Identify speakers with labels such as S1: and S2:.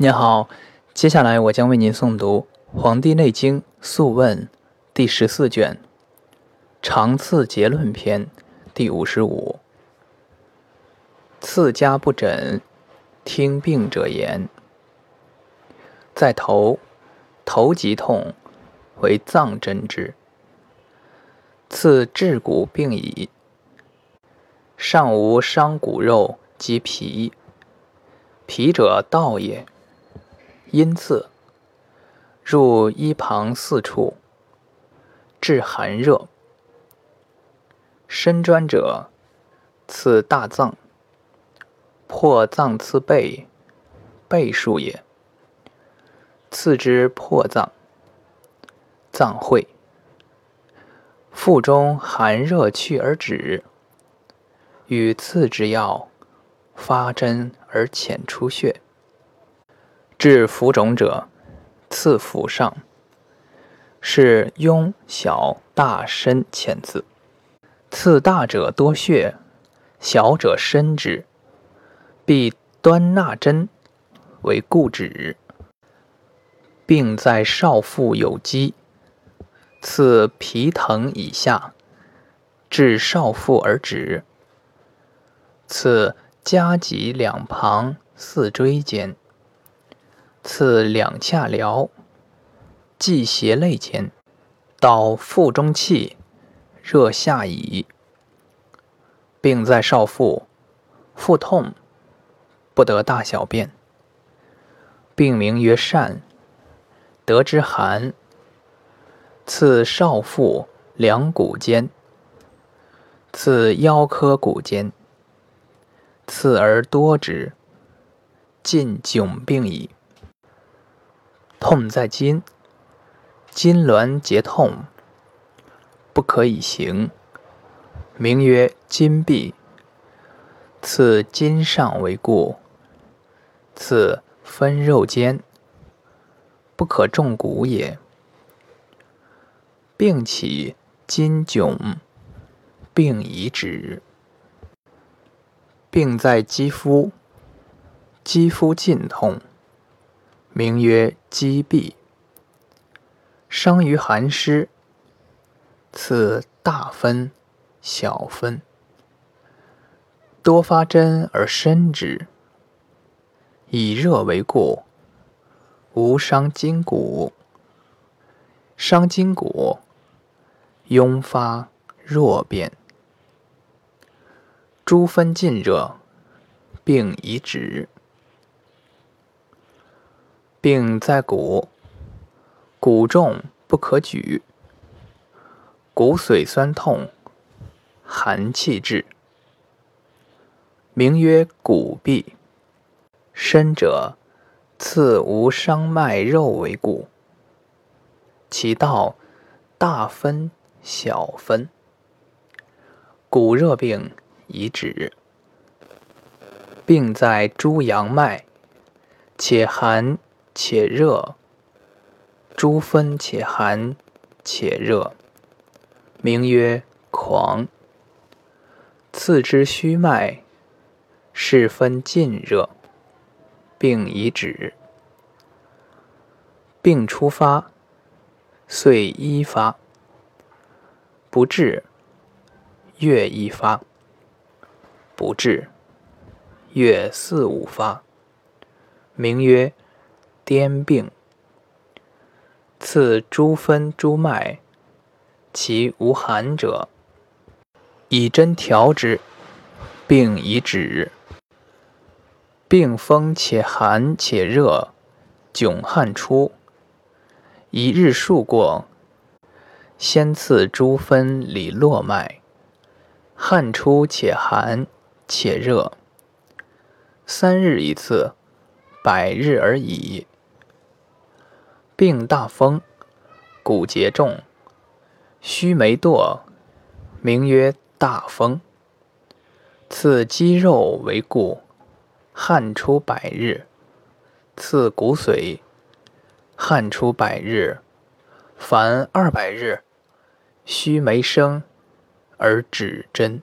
S1: 您好，接下来我将为您诵读《黄帝内经·素问》第十四卷《长刺结论篇》第五十五。刺家不诊，听病者言：在头，头疾痛，为脏针之。刺至骨病矣，上无伤骨肉及皮，皮者道也。因刺入衣旁四处，治寒热。身专者，刺大脏，破脏刺背，背数也。刺之破脏，脏会。腹中寒热去而止，与刺之药，发针而浅出血。治浮肿者，刺腹上，是痈小大深浅刺。刺大者多血，小者深之，必端纳针为固止。病在少腹有积，刺皮疼以下，至少腹而止。刺夹脊两旁四椎间。刺两下髎，系胁肋间，导腹中气，热下矣。病在少腹，腹痛，不得大小便。病名曰疝，得之寒。刺少腹两骨间，刺腰髁骨间，刺而多之，尽窘病矣。痛在筋，筋挛结痛，不可以行，名曰筋痹。刺筋上为故，刺分肉间，不可重骨也。病起筋窘，病已止。病在肌肤，肌肤尽痛。名曰积痹，伤于寒湿，刺大分、小分，多发针而深之，以热为故，无伤筋骨。伤筋骨，痈发弱变。诸分尽热，病已止。病在骨，骨重不可举，骨髓酸痛，寒气滞，名曰骨痹。深者，刺无伤脉肉为骨，其道大分小分，骨热病已止。病在诸阳脉，且寒。且热，诸分且寒且热，名曰狂。次之虚脉，是分尽热，病已止。病初发，岁一发，不治；月一发，不治；月四五发，名曰。癫病，刺诸分诸脉，其无寒者，以针调之，病已止。病风且寒且热，窘汗出，一日数过，先刺诸分里络脉，汗出且寒且热，三日一次，百日而已。病大风，骨节重，须眉堕，名曰大风。刺肌肉为故，汗出百日；刺骨髓，汗出百日，凡二百日，须眉生而止针。